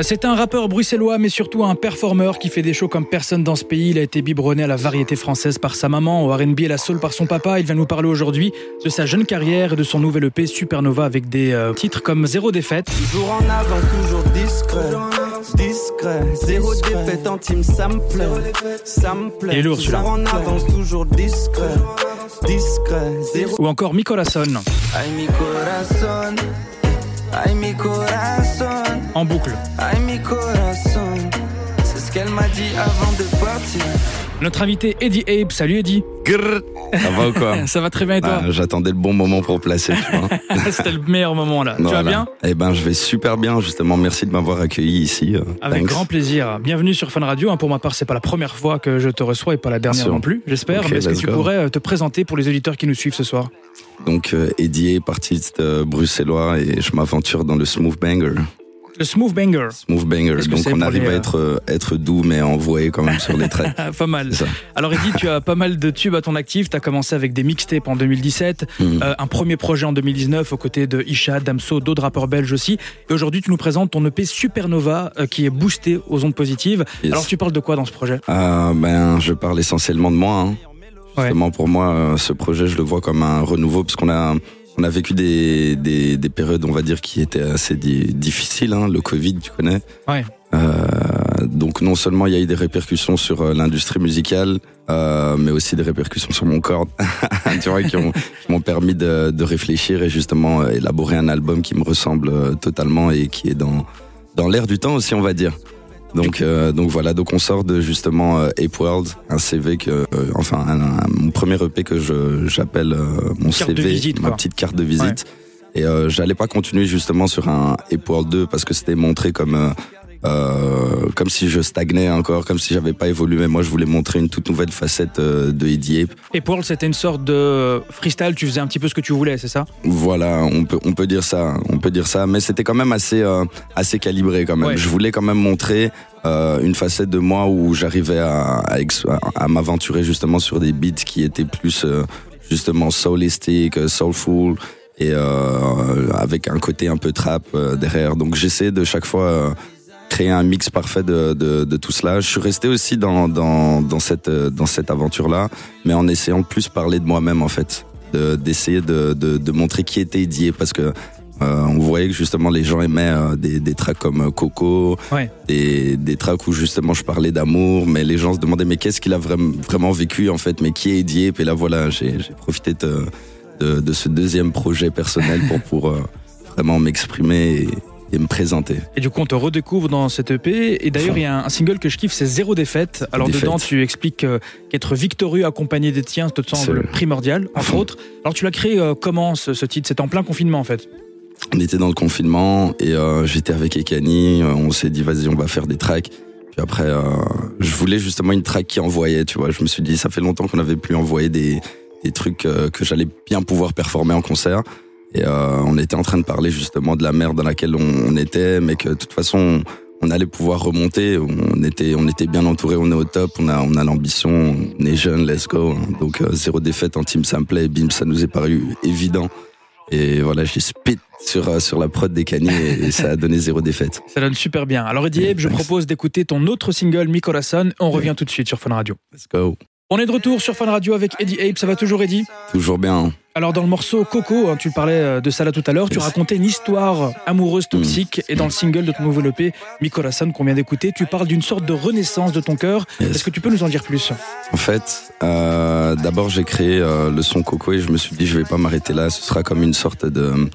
C'est un rappeur bruxellois, mais surtout un performeur qui fait des shows comme personne dans ce pays. Il a été biberonné à la variété française par sa maman, au R&B et la soul par son papa. Il vient nous parler aujourd'hui de sa jeune carrière et de son nouvel EP Supernova avec des euh, titres comme Zéro défaite. Toujours en avant, toujours discret. Discret, zéro défaite en team, ça me plaît. Ça me plaît. Il est lourd, celui-là. Toujours en avance, toujours discret. Discret, zéro. Ou encore Micolason Ay, mi corazón. Ay, mi corazón. En boucle. Ay, mi corazón. C'est ce qu'elle m'a dit avant de partir. Notre invité Eddie Abe. Salut Eddie. Grrr. Ça va ou quoi Ça va très bien et toi Ah, J'attendais le bon moment pour placer. Tu vois. C'était le meilleur moment là. Tu vas bien Eh ben, je vais super bien. Justement, merci de m'avoir accueilli ici. euh, Avec thanks. grand plaisir. Bienvenue sur Fun Radio. hein. Pour ma part, c'est pas la première fois que je te reçois et pas la dernière non plus, j'espère. Est-ce que tu go. pourrais euh, te présenter pour les auditeurs qui nous suivent ce soir? Donc, euh, Eddie, artiste euh, bruxellois, et je m'aventure dans le smooth banger. Le Smooth Banger. Smooth banger. Donc, on arrive les, à euh, être euh, être doux, mais envoyé quand même sur les traits. Pas mal. Alors Eddie, tu as pas mal de tubes à ton actif. Tu as commencé avec des mixtapes en 2017, Mhm. euh, un premier projet en 2019 aux côtés de Isha, Damso, d'autres rappeurs belges aussi. Et aujourd'hui, tu nous présentes ton EP Supernova euh, qui est boosté aux ondes positives. Yes. Alors tu parles de quoi dans ce projet? Ah, ben, je parle essentiellement de moi. hein. Ouais. Justement, pour moi, ce projet, je le vois comme un renouveau, parce qu'on a, on a vécu des, des, des périodes, on va dire, qui étaient assez di- difficiles. Hein. Le Covid, tu connais. Ouais. Euh, donc, non seulement il y a eu des répercussions sur euh, l'industrie musicale, euh, mais aussi des répercussions sur mon corps, tu vois, qui ont- qui m'ont permis de, de réfléchir et justement élaborer un album qui me ressemble totalement et qui est dans, dans l'air du temps aussi, on va dire. Donc, euh, donc voilà, donc on sort de justement euh, Ape World, un CV que, euh, enfin, un, un- mon premier EP que je j'appelle euh, mon Carte de CV, visite, ma quoi. petite carte de visite. Et euh, j'allais pas continuer justement sur un Ape World 2 parce que c'était montré comme euh, comme si je stagnais encore, comme si j'avais pas évolué. Moi, je voulais montrer une toute nouvelle facette euh, de Eddie Ape. Et Pearl, c'était une sorte de freestyle. Tu faisais un petit peu ce que tu voulais, c'est ça? Voilà, on peut on peut dire ça, on peut dire ça, mais c'était quand même assez euh, assez calibré quand même. Ouais. Je voulais quand même montrer euh, une facette de moi où j'arrivais à à, m'aventurer justement sur des beats qui étaient plus euh, justement soulistic, euh, soulful et euh, avec un côté un peu trap derrière. Donc j'essaie de chaque fois créer un mix parfait de, de, de tout cela. Je suis resté aussi dans, dans, dans cette, dans cette aventure-là, mais en essayant de plus parler de moi-même en fait, de- d'essayer de, de, de montrer qui était Didier parce que euh, on voyait que justement les gens aimaient euh, des, des tracks comme euh, Coco, Ouais. des, des tracks où justement je parlais d'amour, mais les gens se demandaient mais qu'est-ce qu'il a vraiment, vraiment vécu en fait, mais qui est Didier Et là voilà, j'ai j'ai profité de, de, de ce deuxième projet personnel pour, pour euh, vraiment m'exprimer et, me présenter. Et du coup, on te redécouvre dans cette EP. Et d'ailleurs, il y a un, single que je kiffe, c'est Zéro défaite. Alors Défaite. dedans, tu expliques euh, qu'être victorieux accompagné des tiens te semble C'est- primordial, entre autres. Alors tu l'as créé euh, comment ce, ce titre? C'était en plein confinement en fait. On était dans le confinement et euh, j'étais avec Ekani. On s'est dit vas-y, on va faire des tracks. Puis après, euh, je voulais justement une track qui envoyait. Tu vois, je me suis dit ça fait longtemps qu'on n'avait plus envoyé des des trucs euh, que j'allais bien pouvoir performer en concert. Et euh, on était en train de parler justement de la merde dans laquelle on, on était, mais que de toute façon on allait pouvoir remonter. On était on était bien entouré, on est au top, on a on a l'ambition, on est jeune, let's go. Donc euh, zéro défaite en team ça me plaît. Bim, ça nous est paru évident. Et voilà, j'ai spit sur, euh, sur la prod des canis et, et ça a donné zéro défaite. Ça donne super bien. Alors Eddie je propose d'écouter ton autre single, Mi Corazon. On revient tout de suite sur Fun Radio. Let's go. On est de retour sur Fun Radio avec Eddie Abe. Ça va toujours Eddie Toujours bien. hein. Alors dans le morceau Coco, hein, tu parlais euh, de ça là tout à l'heure, tu racontais une histoire amoureuse toxique et dans le single de ton nouveau EP, Mi qu'on vient d'écouter, tu parles d'une sorte de renaissance de ton cœur. Yes. Est-ce que tu peux nous en dire plus? En fait, euh, d'abord j'ai créé euh, le son Coco et je me suis dit je vais pas m'arrêter là. Ce sera comme une sorte de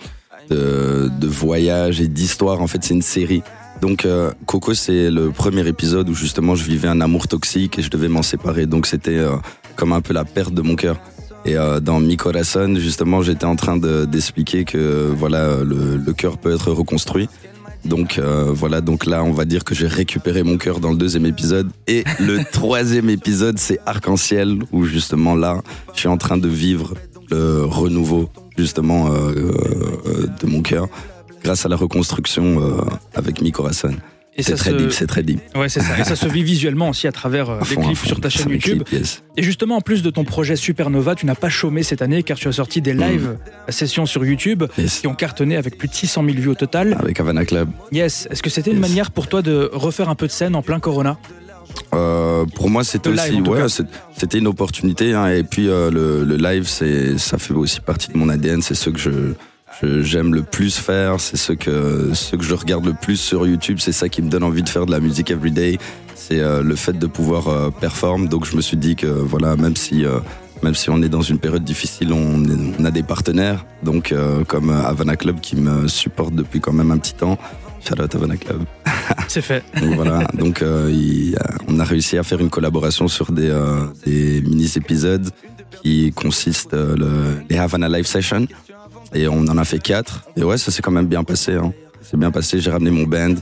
de, de voyage et d'histoire. En fait, c'est une série. Donc euh, Coco, c'est le premier épisode où justement je vivais un amour toxique et je devais m'en séparer. Donc c'était euh, comme un peu la perte de mon cœur. Et euh, dans Mi Corazon, justement, j'étais en train de- d'expliquer que voilà, le, le cœur peut être reconstruit. Donc euh, voilà, donc là, on va dire que j'ai récupéré mon cœur dans le deuxième épisode. Et le troisième épisode, c'est Arc-en-Ciel, où justement là, je suis en train de vivre le renouveau justement euh, euh, de mon cœur grâce à la reconstruction euh, avec Mi Corazon. Et C'est très se- deep, c'est très deep. Ouais, c'est ça. Et ça se vit visuellement aussi à travers euh, À des fond, clips fond. sur ta chaîne YouTube. clips, yes. Et justement, en plus de ton projet Supernova, tu n'as pas chômé cette année car tu as sorti des live sessions sur YouTube Yes. qui ont cartonné avec plus de 600 000 vues au total. Avec Havana Club. Yes. Est-ce que c'était une manière pour toi de refaire un peu de scène en plein Corona? Euh, pour moi, c'était aussi, ouais, c'était une opportunité. hein, et puis euh, le, le live, c'est, ça fait aussi partie de mon ADN. C'est ce que je- j'aime le plus faire. C'est ce que, ce que je regarde le plus sur YouTube. C'est ça qui me donne envie de faire de la musique everyday. C'est euh, le fait de pouvoir euh, performer. Donc je me suis dit que voilà, même si euh, même si on est dans une période difficile, on, on a des partenaires. Donc euh, comme Havana Club qui me supporte depuis quand même un petit temps. Shout out Havana Club. C'est fait. Donc voilà, donc euh, il- on a réussi à faire une collaboration sur des, euh, des mini-épisodes qui consistent euh, le, les Havana Live Session. Et on en a fait quatre. Et ouais, ça s'est quand même bien passé. Hein. C'est bien passé, j'ai ramené mon band.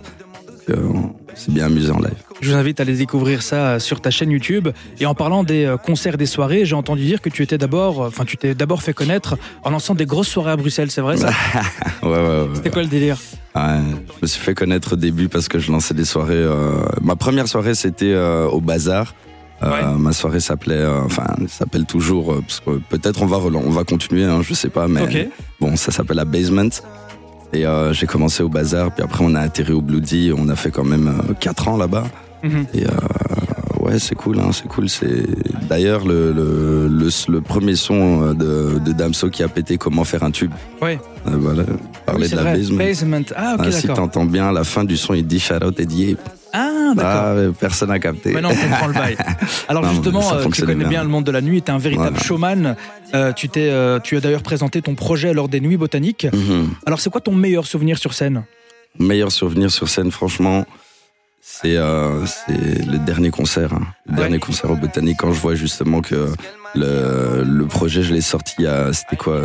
Euh, on s'est bien amusé en live. Je vous invite à aller découvrir ça euh, sur ta chaîne YouTube. Et en parlant des euh, concerts, des soirées, j'ai entendu dire que tu étais d'abord, enfin, tu t'es d'abord fait connaître en lançant des grosses soirées à Bruxelles, c'est vrai ça Ouais, ouais, ouais. C'était quoi le délire Ouais, je me suis fait connaître au début parce que je lançais des soirées. euh, Ma première soirée, c'était euh, au Bazar. Euh, Ouais. Ma soirée s'appelait, euh, enfin, s'appelle toujours, euh, parce que peut-être on va, on va continuer, hein, je sais pas, mais bon, ça s'appelle la Basement. Et euh, j'ai commencé au Bazar, puis après on a atterri au Bloody, on a fait quand même 4 ans là-bas. Mhm. Et ouais, c'est cool, hein, c'est cool. C'est d'ailleurs le, le, le, le premier son de, de Damso qui a pété Comment faire un tube. Ouais. Voilà, parler Oui, de la vrai. Basement. Basement. Ah, ok, Ah, si t'entends bien, à la fin du son, il dit shout out Eddie. Ah, d'accord. Ah, ouais, personne n'a capté. Maintenant, on comprend le bail. Alors Non, justement, euh, tu connais bien. bien. le monde de la nuit, tu es un véritable Voilà. showman. Euh, tu, t'es, euh, tu as d'ailleurs présenté ton projet lors des Nuits Botaniques. Mhm. Alors c'est quoi ton meilleur souvenir sur scène? Meilleur souvenir sur scène, franchement, c'est euh, le dernier concert. hein. Le dernier concert au Botanique, quand je vois justement que le, le projet, je l'ai sorti a, c'était quoi,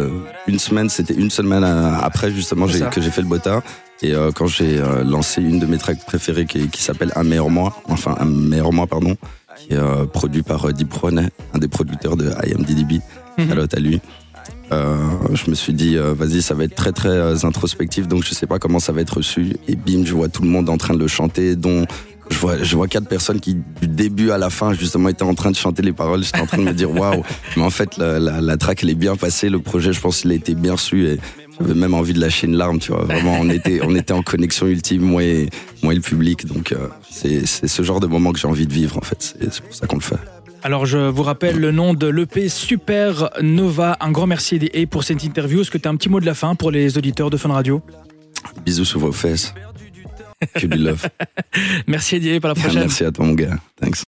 une semaine, c'était une semaine euh, après justement que j'ai fait le Bota. Et euh, quand j'ai euh, lancé une de mes tracks préférées qui, qui s'appelle Un meilleur mois, enfin Un meilleur mois, pardon, qui est euh, produit par euh, Deep Ronet, un des producteurs de I Am DDB. Mhm. À lui. Euh, je me suis dit, euh, vas-y, ça va être très très euh, introspectif, donc je sais pas comment ça va être reçu. Et bim, je vois tout le monde en train de le chanter, dont je vois, je vois quatre personnes qui, du début à la fin, justement, étaient en train de chanter les paroles. J'étais en train de me dire, waouh. Mais en fait, la, la, la track, elle est bien passée. Le projet, je pense, il a été bien reçu et j'avais même envie de lâcher une larme, tu vois. Vraiment, on était, on était en connexion ultime, moi et, moi et le public. Donc, euh, c'est, ce genre de moment que j'ai envie de vivre, en fait. C'est pour ça qu'on le fait. Alors je vous rappelle le nom de l'EP Super Nova. Un grand merci Eddie pour cette interview. Est-ce que tu as un petit mot de la fin pour les auditeurs de Fun Radio? Bisous sur vos fesses. Que du love. Merci Eddie, pour la prochaine. Merci à toi, mon gars. Thanks.